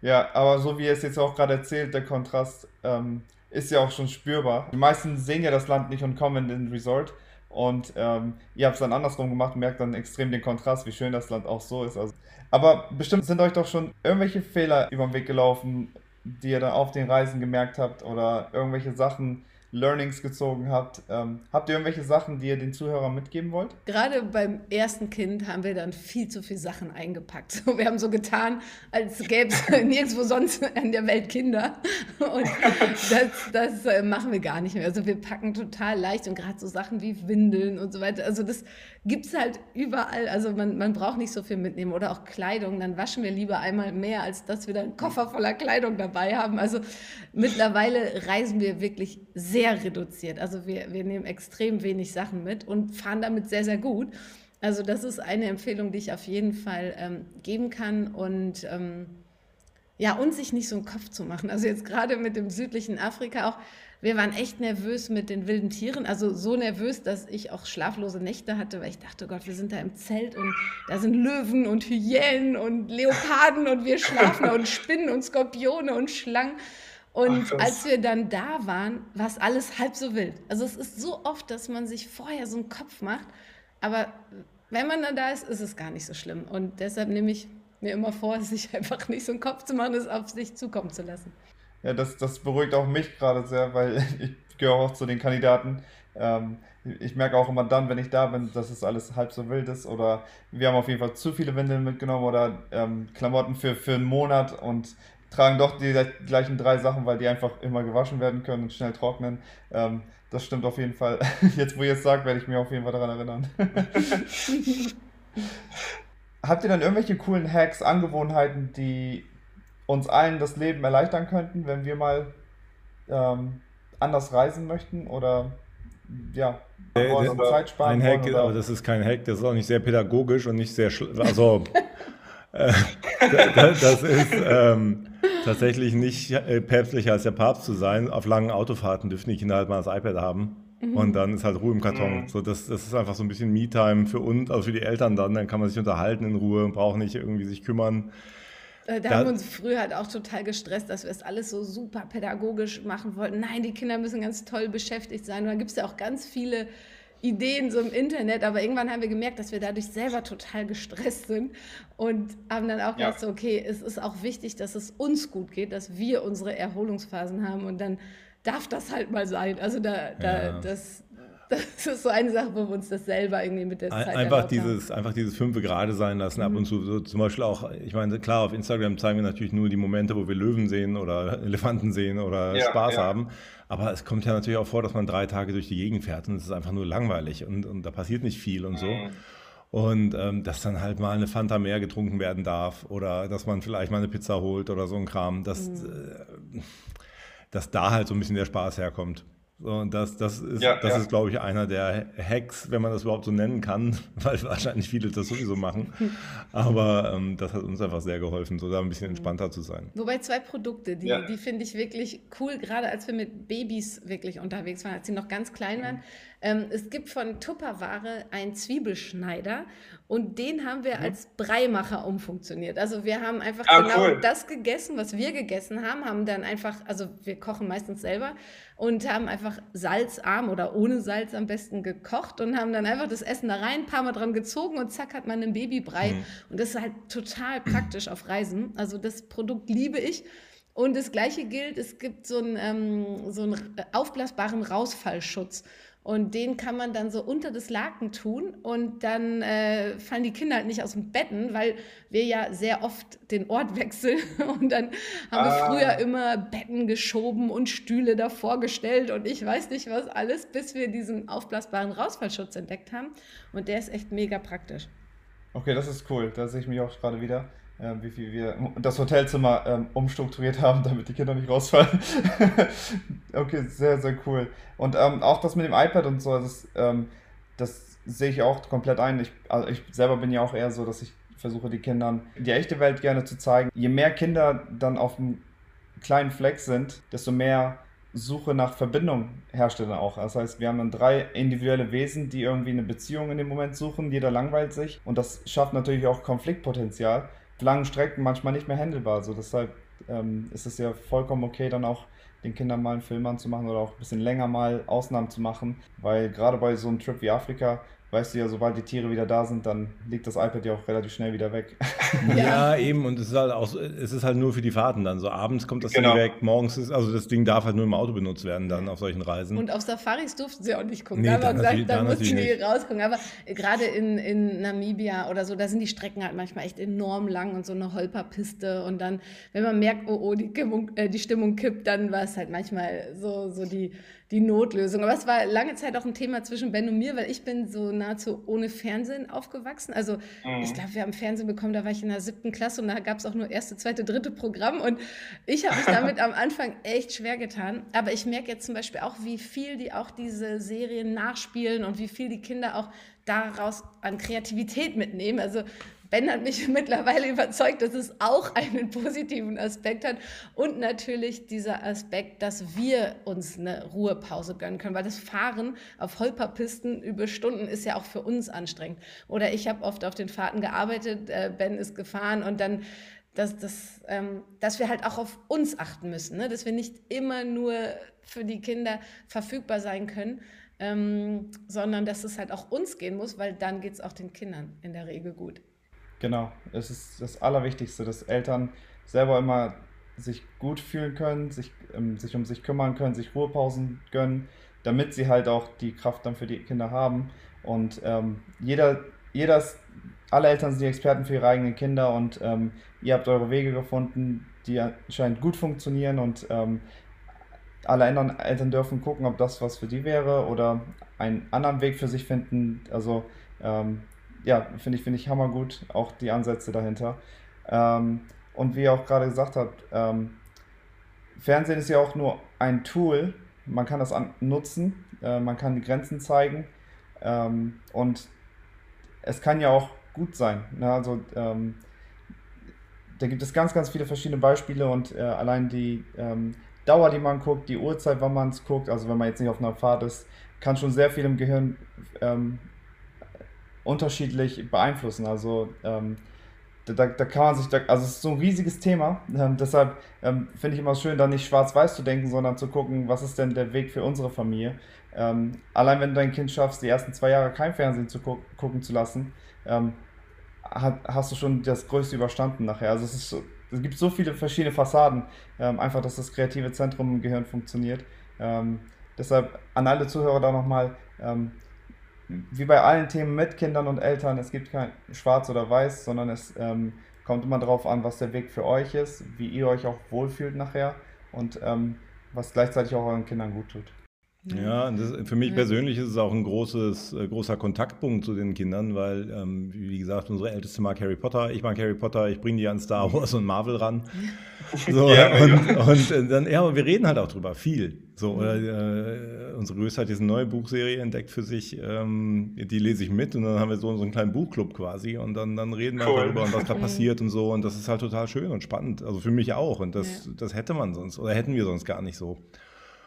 Ja, aber so wie ihr es jetzt auch gerade erzählt, der Kontrast ähm, ist ja auch schon spürbar. Die meisten sehen ja das Land nicht und kommen in den Resort. Und ähm, ihr habt es dann andersrum gemacht, merkt dann extrem den Kontrast, wie schön das Land auch so ist. Also, aber bestimmt sind euch doch schon irgendwelche Fehler über den Weg gelaufen, die ihr dann auf den Reisen gemerkt habt oder irgendwelche Sachen, Learnings gezogen habt. Ähm, habt ihr irgendwelche Sachen, die ihr den Zuhörern mitgeben wollt? Gerade beim ersten Kind haben wir dann viel zu viele Sachen eingepackt. <laughs> Wir haben so getan, als gäbe es <laughs> nirgendwo sonst in der Welt Kinder. Und das, das äh, machen wir gar nicht mehr. Also wir packen total leicht und gerade so Sachen wie Windeln und so weiter. Also das gibt es halt überall. Also man, man braucht nicht so viel mitnehmen oder auch Kleidung. Dann waschen wir lieber einmal mehr, als dass wir dann einen Koffer voller Kleidung dabei haben. Also mittlerweile reisen wir wirklich sehr reduziert. Also wir, wir nehmen extrem wenig Sachen mit und fahren damit sehr, sehr gut. Also das ist eine Empfehlung, die ich auf jeden Fall ähm, geben kann und ähm, ja, und sich nicht so einen Kopf zu machen. Also jetzt gerade mit dem südlichen Afrika auch, wir waren echt nervös mit den wilden Tieren. Also so nervös, dass ich auch schlaflose Nächte hatte, weil ich dachte, Gott, wir sind da im Zelt und da sind Löwen und Hyänen und Leoparden und wir schlafen und Spinnen und Skorpione und Schlangen. Und Ach, als wir dann da waren, war es alles halb so wild. Also es ist so oft, dass man sich vorher so einen Kopf macht, aber wenn man dann da ist, ist es gar nicht so schlimm. Und deshalb nehme ich mir immer vor, <laughs> sich einfach nicht so einen Kopf zu machen, es auf sich zukommen zu lassen. Ja, das, das beruhigt auch mich gerade sehr, weil <laughs> ich gehöre auch zu den Kandidaten. Ähm, ich merke auch immer dann, wenn ich da bin, dass es alles halb so wild ist oder wir haben auf jeden Fall zu viele Windeln mitgenommen oder ähm, Klamotten für, für einen Monat und tragen doch die gleichen drei Sachen, weil die einfach immer gewaschen werden können und schnell trocknen. Ähm, das stimmt auf jeden Fall. <laughs> Jetzt, wo ihr es sagt, werde ich mir auf jeden Fall daran erinnern. <laughs> Habt ihr dann irgendwelche coolen Hacks, Angewohnheiten, die uns allen das Leben erleichtern könnten, wenn wir mal ähm, anders reisen möchten oder ja, oder Zeit sparen ein Hack, oder? aber das ist kein Hack, das ist auch nicht sehr pädagogisch und nicht sehr, also <laughs> <laughs> das ist ähm, tatsächlich nicht äh, päpstlicher als der Papst zu sein. Auf langen Autofahrten dürfen die Kinder halt mal das iPad haben. Mhm. Und dann ist halt Ruhe im Karton. Mhm. So, das, das ist einfach so ein bisschen Me-Time für uns, also für die Eltern dann. Dann kann man sich unterhalten in Ruhe und braucht nicht irgendwie sich kümmern. Äh, da, da haben wir uns früher halt auch total gestresst, dass wir es alles so super pädagogisch machen wollten. Nein, die Kinder müssen ganz toll beschäftigt sein. Und dann gibt es ja auch ganz viele Ideen so im Internet, aber irgendwann haben wir gemerkt, dass wir dadurch selber total gestresst sind und haben dann auch ja. gedacht, so, okay, es ist auch wichtig, dass es uns gut geht, dass wir unsere Erholungsphasen haben und dann darf das halt mal sein. Also da, da ja. das, das ist so eine Sache, wo wir uns das selber irgendwie mit der Zeit einfach dieses, haben. Einfach dieses fünfe gerade sein lassen, mhm. ab und zu. So zum Beispiel auch, ich meine, klar, auf Instagram zeigen wir natürlich nur die Momente, wo wir Löwen sehen oder <laughs> Elefanten sehen oder ja, Spaß ja. haben. Aber es kommt ja natürlich auch vor, dass man drei Tage durch die Gegend fährt und es ist einfach nur langweilig und, und da passiert nicht viel und so. Mhm. Und ähm, dass dann halt mal eine Fanta mehr getrunken werden darf oder dass man vielleicht mal eine Pizza holt oder so ein Kram, dass, mhm. äh, dass da halt so ein bisschen der Spaß herkommt. Und das, das ist, ja, das ja. ist, glaube ich, einer der Hacks, wenn man das überhaupt so nennen kann, <laughs> weil wahrscheinlich viele das sowieso machen. Aber ähm, das hat uns einfach sehr geholfen, so da ein bisschen entspannter zu sein. Wobei zwei Produkte, die, ja. die finde ich wirklich cool, gerade als wir mit Babys wirklich unterwegs waren, als sie noch ganz klein waren. Ähm, es gibt von Tupperware einen Zwiebelschneider und den haben wir mhm. als Breimacher umfunktioniert. Also wir haben einfach ah, genau cool. das gegessen, was wir gegessen haben, haben dann einfach, also wir kochen meistens selber und haben einfach salzarm oder ohne Salz am besten gekocht und haben dann einfach das Essen da rein, ein paar Mal dran gezogen und zack hat man einen Babybrei. Mhm. Und das ist halt total praktisch auf Reisen. Also das Produkt liebe ich. Und das gleiche gilt, es gibt so einen, ähm, so einen aufblasbaren Rausfallschutz. Und den kann man dann so unter das Laken tun und dann äh, fallen die Kinder halt nicht aus dem Betten, weil wir ja sehr oft den Ort <laughs> wechseln. Und dann haben ah. wir früher immer Betten geschoben und Stühle davor gestellt und ich weiß nicht was alles, bis wir diesen aufblasbaren Rausfallschutz entdeckt haben. Und der ist echt mega praktisch. Okay, das ist cool. Da sehe ich mich auch gerade wieder wie viel wir das Hotelzimmer ähm, umstrukturiert haben, <laughs> damit die Kinder nicht rausfallen. <laughs> okay, sehr, sehr cool. Und ähm, auch das mit dem iPad und so, das, ähm, das sehe ich auch komplett ein. Ich, also ich selber bin ja auch eher so, dass ich versuche, die Kindern die echte Welt gerne zu zeigen. Je mehr Kinder dann auf einem kleinen Fleck sind, desto mehr Suche nach Verbindung herrscht dann auch. Das heißt, wir haben dann drei individuelle Wesen, die irgendwie eine Beziehung in dem Moment suchen. Jeder langweilt sich und das schafft natürlich auch Konfliktpotenzial langen Strecken manchmal nicht mehr handelbar. So, deshalb ähm, ist es ja vollkommen okay, dann auch den Kindern mal einen Film anzumachen oder auch ein bisschen länger mal Ausnahmen zu machen, weil gerade bei so einem Trip wie Afrika weißt du ja, sobald die Tiere wieder da sind, dann liegt das iPad ja auch relativ schnell wieder weg. <laughs> Ja, eben, und es ist halt auch, es ist halt nur für die Fahrten dann. So abends kommt das genau. Ding weg, morgens ist, also das Ding darf halt nur im Auto benutzt werden dann auf solchen Reisen. Und auf Safaris durften sie auch nicht gucken. Nee, da haben gesagt, da mussten die nicht. rausgucken. Aber gerade in, in Namibia oder so, da sind die Strecken halt manchmal echt enorm lang und so eine Holperpiste. Und dann, wenn man merkt, oh, oh, die, Stimmung, äh, die Stimmung kippt, dann war es halt manchmal so, so die die Notlösung. Aber es war lange Zeit auch ein Thema zwischen Ben und mir, weil ich bin so nahezu ohne Fernsehen aufgewachsen. Also mhm. ich glaube, wir haben Fernsehen bekommen, da war ich in der siebten Klasse und da gab es auch nur erste, zweite, dritte Programm. Und ich habe mich <laughs> damit am Anfang echt schwer getan. Aber ich merke jetzt zum Beispiel auch, wie viel die auch diese Serien nachspielen und wie viel die Kinder auch daraus an Kreativität mitnehmen. Also Ben hat mich <laughs> mittlerweile überzeugt, dass es auch einen positiven Aspekt hat und natürlich dieser Aspekt, dass wir uns eine Ruhepause gönnen können, weil das Fahren auf Holperpisten über Stunden ist ja auch für uns anstrengend. Oder ich habe oft auf den Fahrten gearbeitet, äh, Ben ist gefahren und dann dass, dass, ähm, dass wir halt auch auf uns achten müssen, ne? dass wir nicht immer nur für die Kinder verfügbar sein können, ähm, sondern dass es halt auch uns gehen muss, weil dann geht es auch den Kindern in der Regel gut. Genau, es ist das Allerwichtigste, dass Eltern selber immer sich gut fühlen können, sich, ähm, sich um sich kümmern können, sich Ruhepausen gönnen, damit sie halt auch die Kraft dann für die Kinder haben. Und ähm, jeder, jeder alle Eltern sind die Experten für ihre eigenen Kinder und ähm, ihr habt eure Wege gefunden, die anscheinend gut funktionieren und ähm, alle anderen Eltern dürfen gucken, ob das was für die wäre oder einen anderen Weg für sich finden. Also ähm, ja, finde ich, finde ich hammergut, auch die Ansätze dahinter. Ähm, und wie ihr auch gerade gesagt habt, ähm, Fernsehen ist ja auch nur ein Tool, man kann das nutzen, äh, man kann die Grenzen zeigen ähm, und es kann ja auch gut sein. Ne? Also ähm, da gibt es ganz, ganz viele verschiedene Beispiele und äh, allein die ähm, Dauer, die man guckt, die Uhrzeit, wann man es guckt, also wenn man jetzt nicht auf einer Fahrt ist, kann schon sehr viel im Gehirn ähm, unterschiedlich beeinflussen. Also ähm, da, da, kann man sich, da, also es ist so ein riesiges Thema. Ähm, deshalb ähm, finde ich immer schön, da nicht schwarz-weiß zu denken, sondern zu gucken, was ist denn der Weg für unsere Familie. Ähm, allein wenn du dein Kind schaffst, die ersten zwei Jahre kein Fernsehen zu gu gucken zu lassen, ähm, hat, hast du schon das Größte überstanden nachher. Also es, ist es gibt so viele verschiedene Fassaden, ähm, einfach, dass das kreative Zentrum im Gehirn funktioniert. Ähm, deshalb an alle Zuhörer da nochmal, wie bei allen Themen mit Kindern und Eltern, es gibt kein Schwarz oder Weiß, sondern es ähm, kommt immer darauf an, was der Weg für euch ist, wie ihr euch auch wohlfühlt nachher und ähm, was gleichzeitig auch euren Kindern gut tut. Ja, das, für mich persönlich ist es auch ein großes, äh, großer Kontaktpunkt zu den Kindern, weil, ähm, wie gesagt, unsere Älteste mag Harry Potter, ich mag Harry Potter, ich bringe die an Star Wars und Marvel ran. <laughs> So, ja, und, und, äh, dann, ja, aber wir reden halt auch drüber, viel. So, oder äh, unsere Größte hat jetzt eine neue Buchserie entdeckt für sich, ähm, die lese ich mit und dann haben wir so, einen kleinen Buchclub quasi und dann, dann reden wir cool. darüber und was gerade <laughs> passiert und so und das ist halt total schön und spannend. Also für mich auch und das, ja. das hätte man sonst oder hätten wir sonst gar nicht so.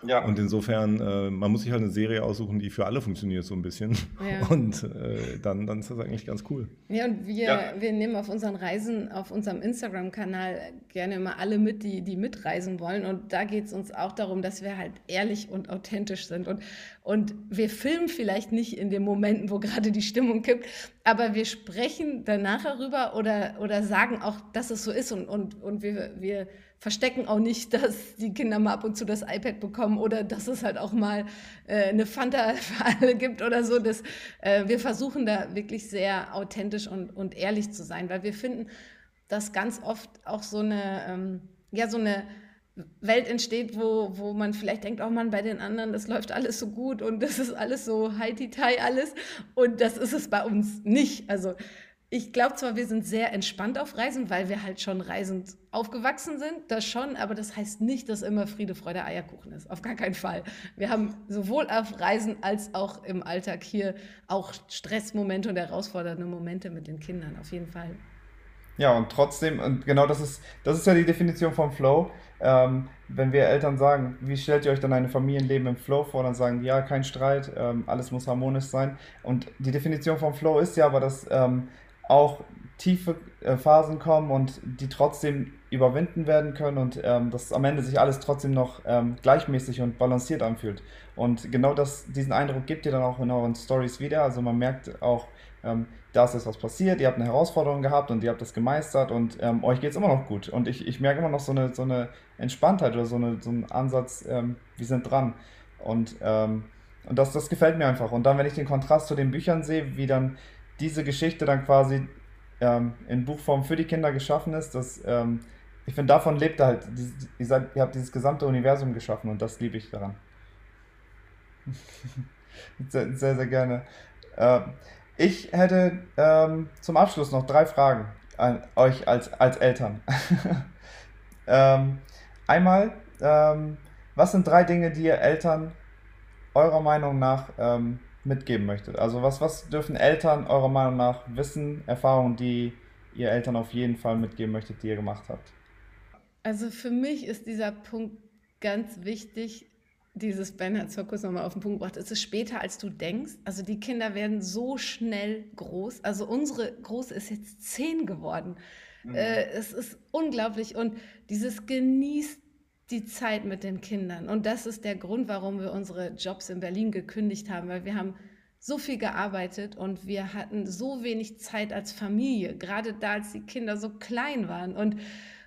Ja. Und insofern, äh, man muss sich halt eine Serie aussuchen, die für alle funktioniert, so ein bisschen. Ja. <laughs> Und äh, dann, dann ist das eigentlich ganz cool. Ja, und wir, ja. wir nehmen auf unseren Reisen, auf unserem Instagram-Kanal gerne immer alle mit, die, die mitreisen wollen. Und da geht es uns auch darum, dass wir halt ehrlich und authentisch sind. Und, und wir filmen vielleicht nicht in den Momenten, wo gerade die Stimmung kippt, aber wir sprechen danach darüber oder, oder sagen auch, dass es so ist. Und, und, und wir, wir verstecken auch nicht, <laughs> dass die Kinder mal ab und zu das iPad bekommen oder dass es halt auch mal äh, eine Fanta für alle <laughs> gibt oder so. Das, äh, wir versuchen da wirklich sehr authentisch und, und ehrlich zu sein, weil wir finden, dass ganz oft auch so eine, ähm, ja, so eine Welt entsteht, wo, wo man vielleicht denkt, oh man, bei den anderen, das läuft alles so gut und das ist alles so high-detail alles und das ist es bei uns nicht. Also ich glaube zwar, wir sind sehr entspannt auf Reisen, weil wir halt schon reisend aufgewachsen sind, das schon, aber das heißt nicht, dass immer Friede, Freude, Eierkuchen ist. Auf gar keinen Fall. Wir haben sowohl auf Reisen als auch im Alltag hier auch Stressmomente und herausfordernde Momente mit den Kindern, auf jeden Fall. Ja, und trotzdem, und genau das ist, das ist ja die Definition vom Flow. Ähm, wenn wir Eltern sagen, wie stellt ihr euch dann ein Familienleben im Flow vor, dann sagen die, ja, kein Streit, ähm, alles muss harmonisch sein. Und die Definition vom Flow ist ja aber, dass ähm, auch tiefe äh, Phasen kommen und die trotzdem überwinden werden können und ähm, dass am Ende sich alles trotzdem noch ähm, gleichmäßig und balanciert anfühlt. Und genau das, diesen Eindruck gibt ihr dann auch in euren Stories wieder. Also man merkt auch, ähm, da ist jetzt was passiert, ihr habt eine Herausforderung gehabt und ihr habt das gemeistert und ähm, euch geht es immer noch gut. Und ich, ich merke immer noch so eine, so eine Entspanntheit oder so, eine, so einen Ansatz, ähm, wir sind dran. Und, ähm, und das, das gefällt mir einfach. Und dann, wenn ich den Kontrast zu den Büchern sehe, wie dann diese Geschichte dann quasi ähm, in Buchform für die Kinder geschaffen ist, das, ähm, ich finde, davon lebt er halt. Ihr, seid, ihr habt dieses gesamte Universum geschaffen und das liebe ich daran. <laughs> sehr, sehr, sehr, gerne. Äh, ich hätte ähm, zum Abschluss noch drei Fragen an euch als, als Eltern. <laughs> Ähm, einmal, ähm, was sind drei Dinge, die ihr Eltern eurer Meinung nach ähm, mitgeben möchtet? Also was, was dürfen Eltern eurer Meinung nach wissen, Erfahrungen, die ihr Eltern auf jeden Fall mitgeben möchtet, die ihr gemacht habt? Also für mich ist dieser Punkt ganz wichtig, dieses Ben hat es nochmal auf den Punkt gebracht, es ist später, als du denkst. Also die Kinder werden so schnell groß. Also unsere Große ist jetzt zehn geworden. Mhm. Äh, es ist unglaublich. Und dieses genießt die Zeit mit den Kindern. Und das ist der Grund, warum wir unsere Jobs in Berlin gekündigt haben, weil wir haben so viel gearbeitet und wir hatten so wenig Zeit als Familie, gerade da, als die Kinder so klein waren. Und,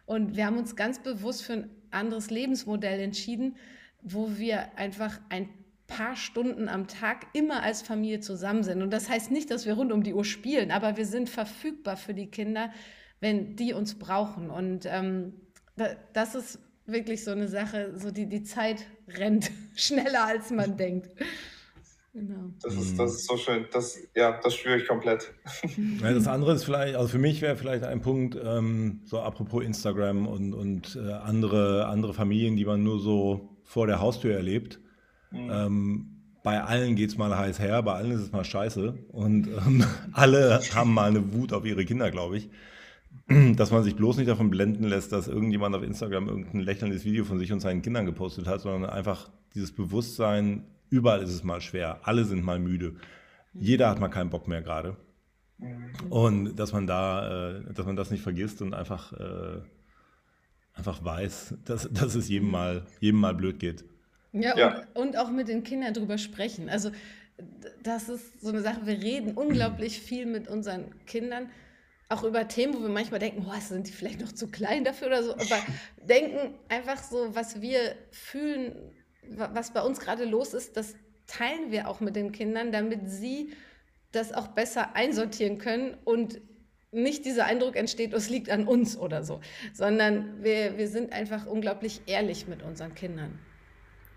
und wir haben uns ganz bewusst für ein anderes Lebensmodell entschieden, wo wir einfach ein paar Stunden am Tag immer als Familie zusammen sind. Und das heißt nicht, dass wir rund um die Uhr spielen, aber wir sind verfügbar für die Kinder, wenn die uns brauchen. Und ähm, das ist wirklich so eine Sache, so die, die Zeit rennt <laughs> schneller, als man denkt. Genau. Das ist, das ist so schön. Das, ja, das spüre ich komplett. <laughs> Ja, das andere ist vielleicht, also für mich wäre vielleicht ein Punkt, ähm, so apropos Instagram und, und äh, andere, andere Familien, die man nur so vor der Haustür erlebt. Mhm. Ähm, bei allen geht es mal heiß her, bei allen ist es mal scheiße. Und ähm, <laughs> alle haben mal eine Wut auf ihre Kinder, glaube ich. Dass man sich bloß nicht davon blenden lässt, dass irgendjemand auf Instagram irgendein lächelndes Video von sich und seinen Kindern gepostet hat, sondern einfach dieses Bewusstsein, überall ist es mal schwer, alle sind mal müde. Jeder hat mal keinen Bock mehr gerade. Und dass man da, äh, dass man das nicht vergisst und einfach, äh, einfach weiß, dass, dass es jedem mal, jedem mal blöd geht. Ja, ja. Und, und, auch mit den Kindern drüber sprechen. Also das ist so eine Sache, wir reden unglaublich viel mit unseren Kindern, auch über Themen, wo wir manchmal denken, boah, sind die vielleicht noch zu klein dafür oder so, aber <laughs> denken einfach so, was wir fühlen, was bei uns gerade los ist, das teilen wir auch mit den Kindern, damit sie das auch besser einsortieren können und nicht dieser Eindruck entsteht, es liegt an uns oder so, sondern wir, wir sind einfach unglaublich ehrlich mit unseren Kindern.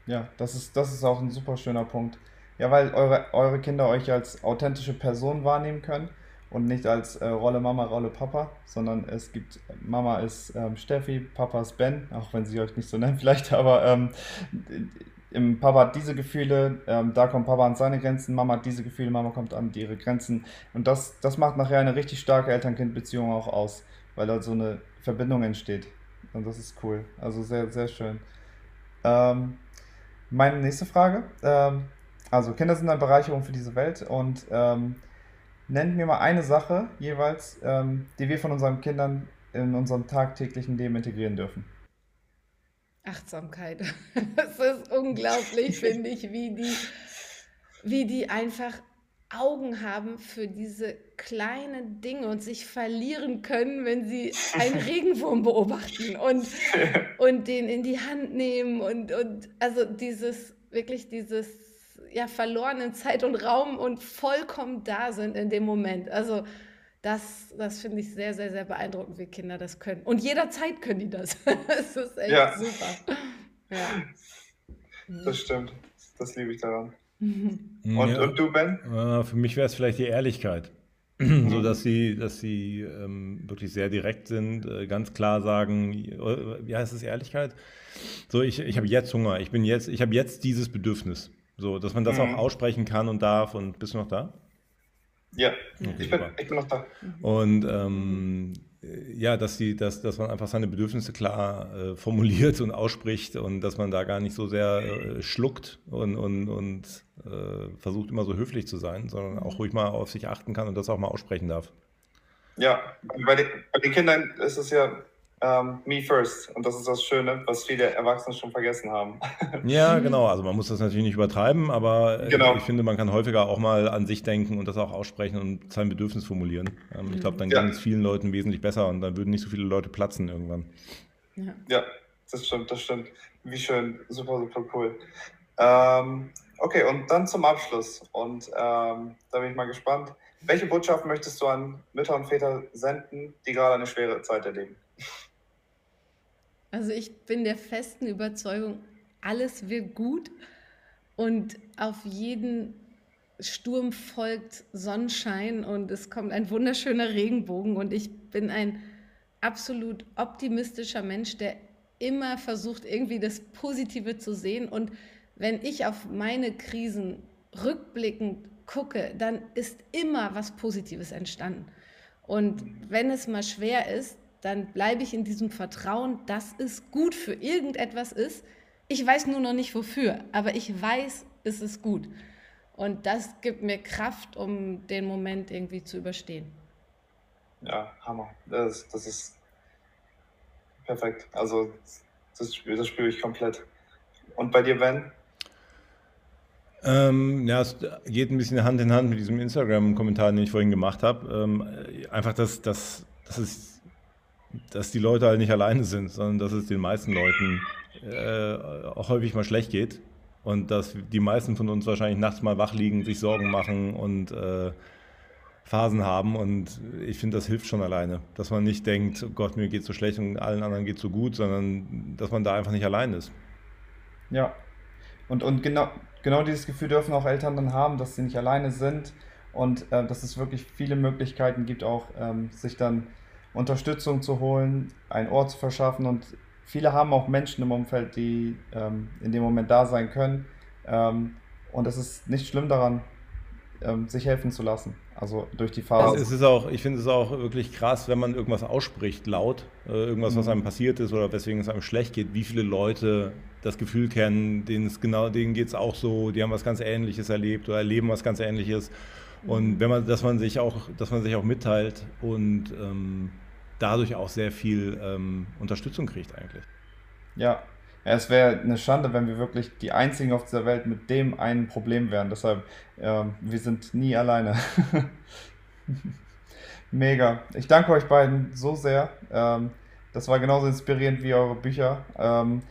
Ja, das ist, das ist auch ein super schöner Punkt. Ja, weil eure, eure Kinder euch als authentische Person wahrnehmen können und nicht als äh, Rolle Mama, Rolle Papa, sondern es gibt, Mama ist ähm, Steffi, Papa ist Ben, auch wenn sie euch nicht so <laughs> nennen vielleicht, aber ähm, im Papa hat diese Gefühle, ähm, da kommt Papa an seine Grenzen, Mama hat diese Gefühle, Mama kommt an ihre Grenzen und das, das macht nachher eine richtig starke Eltern-Kind-Beziehung auch aus, weil da so eine Verbindung entsteht und das ist cool, also sehr, sehr schön. Ähm, meine nächste Frage. Ähm, also Kinder sind eine Bereicherung für diese Welt und ähm, nennt mir mal eine Sache jeweils, ähm, die wir von unseren Kindern in unserem tagtäglichen Leben integrieren dürfen. Achtsamkeit. <laughs> Das ist unglaublich, finde ich, wie die, wie die einfach Augen haben für diese kleinen Dinge und sich verlieren können, wenn sie einen <laughs> Regenwurm beobachten und, und den in die Hand nehmen und, und also dieses, wirklich dieses ja, verlorenen Zeit und Raum und vollkommen da sind in dem Moment. Also das, das finde ich sehr, sehr, sehr beeindruckend, wie Kinder das können. Und jederzeit können die das. <laughs> das ist echt ja. super. Ja. <laughs> Das stimmt. Das liebe ich daran. Mhm. Und, ja. und du, Ben? Für mich wäre es vielleicht die Ehrlichkeit. Mhm. so dass sie, dass sie ähm, wirklich sehr direkt sind, äh, ganz klar sagen, äh, wie heißt es Ehrlichkeit? So, ich, ich habe jetzt Hunger, ich bin jetzt, ich habe jetzt dieses Bedürfnis. So, dass man das mhm. auch aussprechen kann und darf. Und bist du noch da? Ja, okay, ich, bin, ich, bin, noch da. Und ähm, ja, dass, die, dass, dass man einfach seine Bedürfnisse klar äh, formuliert und ausspricht und dass man da gar nicht so sehr äh, schluckt und, und, und äh, versucht immer so höflich zu sein, sondern auch ruhig mal auf sich achten kann und das auch mal aussprechen darf. Ja, bei den, bei den Kindern ist es ja ähm, me first. Und das ist das Schöne, was viele Erwachsene schon vergessen haben. <laughs> Ja, genau. Also man muss das natürlich nicht übertreiben, aber äh, genau. ich finde, man kann häufiger auch mal an sich denken und das auch aussprechen und sein Bedürfnis formulieren. Ähm, ich glaube, dann ja. ging es vielen Leuten wesentlich besser und dann würden nicht so viele Leute platzen irgendwann. Ja, ja das stimmt, das stimmt. Wie schön. Super, super cool. Ähm, okay, und dann zum Abschluss. Und ähm, da bin ich mal gespannt. Welche Botschaft möchtest du an Mütter und Väter senden, die gerade eine schwere Zeit erleben? Also ich bin der festen Überzeugung, alles wird gut und auf jeden Sturm folgt Sonnenschein und es kommt ein wunderschöner Regenbogen und ich bin ein absolut optimistischer Mensch, der immer versucht, irgendwie das Positive zu sehen und wenn ich auf meine Krisen rückblickend gucke, dann ist immer was Positives entstanden. Und wenn es mal schwer ist, dann bleibe ich in diesem Vertrauen, dass es gut für irgendetwas ist. Ich weiß nur noch nicht wofür, aber ich weiß, es ist gut. Und das gibt mir Kraft, um den Moment irgendwie zu überstehen. Ja, Hammer. Das, das ist perfekt. Also Das, das spüre ich komplett. Und bei dir, Ben? Ähm, ja, es geht ein bisschen Hand in Hand mit diesem Instagram-Kommentar, den ich vorhin gemacht habe. Ähm, einfach, dass, dass, dass, es, dass die Leute halt nicht alleine sind, sondern dass es den meisten Leuten äh, auch häufig mal schlecht geht. Und dass die meisten von uns wahrscheinlich nachts mal wach liegen, sich Sorgen machen und äh, Phasen haben. Und ich finde, das hilft schon alleine. Dass man nicht denkt, oh Gott, mir geht so schlecht und allen anderen geht so gut, sondern dass man da einfach nicht allein ist. Ja. Und, und genau, genau dieses Gefühl dürfen auch Eltern dann haben, dass sie nicht alleine sind und äh, dass es wirklich viele Möglichkeiten gibt, auch ähm, sich dann Unterstützung zu holen, einen Ort zu verschaffen und viele haben auch Menschen im Umfeld, die ähm, in dem Moment da sein können ähm, und es ist nicht schlimm daran, ähm, sich helfen zu lassen. Also durch die Phase. Es ist auch, ich finde es auch wirklich krass, wenn man irgendwas ausspricht, laut, äh, irgendwas, was mhm. einem passiert ist oder weswegen es einem schlecht geht, wie viele Leute das Gefühl kennen, denen es genau, denen geht es auch so, die haben was ganz Ähnliches erlebt oder erleben was ganz Ähnliches. Und wenn man, dass man sich auch, dass man sich auch mitteilt und ähm, dadurch auch sehr viel ähm, Unterstützung kriegt eigentlich. Ja, es wäre eine Schande, wenn wir wirklich die Einzigen auf dieser Welt mit dem einen Problem wären. Deshalb, ähm, wir sind nie alleine. <laughs> Mega. Ich danke euch beiden so sehr. Ähm, das war genauso inspirierend wie eure Bücher. Ähm,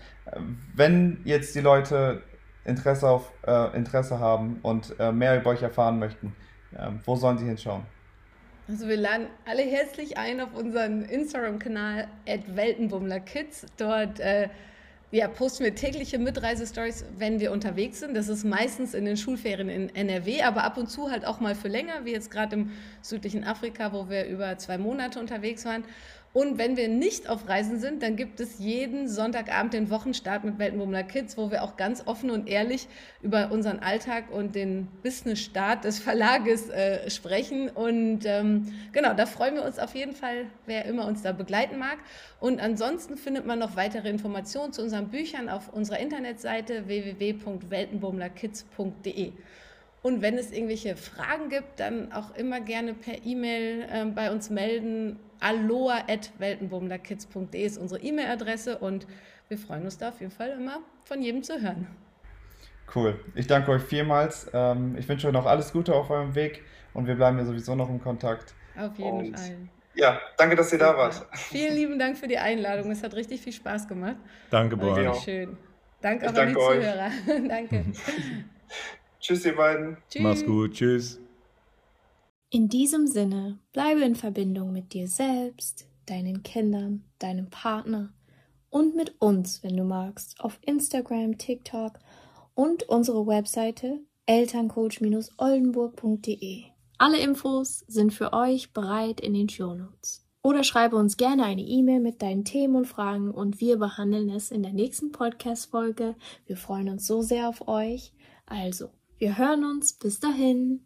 wenn jetzt die Leute Interesse, auf, äh, Interesse haben und äh, mehr über euch erfahren möchten, äh, wo sollen sie hinschauen? Also wir laden alle herzlich ein auf unseren Instagram-Kanal @weltenbummlerkids. Dort äh, ja, posten wir tägliche Mitreisestories, wenn wir unterwegs sind. Das ist meistens in den Schulferien in NRW, aber ab und zu halt auch mal für länger, wie jetzt gerade im südlichen Afrika, wo wir über zwei Monate unterwegs waren. Und wenn wir nicht auf Reisen sind, dann gibt es jeden Sonntagabend den Wochenstart mit Weltenbummler Kids, wo wir auch ganz offen und ehrlich über unseren Alltag und den Business-Start des Verlages äh, sprechen. Und ähm, genau, da freuen wir uns auf jeden Fall, wer immer uns da begleiten mag. Und ansonsten findet man noch weitere Informationen zu unseren Büchern auf unserer Internetseite www.weltenbummlerkids.de. Und wenn es irgendwelche Fragen gibt, dann auch immer gerne per E-Mail äh, bei uns melden. aloha.weltenbummlerkids.de ist unsere E-Mail-Adresse und wir freuen uns da auf jeden Fall immer von jedem zu hören. Cool. Ich danke euch vielmals. Ähm, ich wünsche euch noch alles Gute auf eurem Weg und wir bleiben ja sowieso noch im Kontakt. Auf jeden und Fall. Ja, danke, dass ihr da wart. Vielen lieben Dank für die Einladung. Es hat richtig viel Spaß gemacht. Danke, Boris. Schön. Danke auch an die euch. Zuhörer. <laughs> danke. <laughs> Tschüss, ihr beiden. Tschüss. Mach's gut. Tschüss. In diesem Sinne, bleibe in Verbindung mit dir selbst, deinen Kindern, deinem Partner und mit uns, wenn du magst, auf Instagram, TikTok und unsere Webseite elterncoach-oldenburg.de. Alle Infos sind für euch bereit in den Shownotes. Oder schreibe uns gerne eine E-Mail mit deinen Themen und Fragen und wir behandeln es in der nächsten Podcast-Folge. Wir freuen uns so sehr auf euch. Also, wir hören uns. Bis dahin.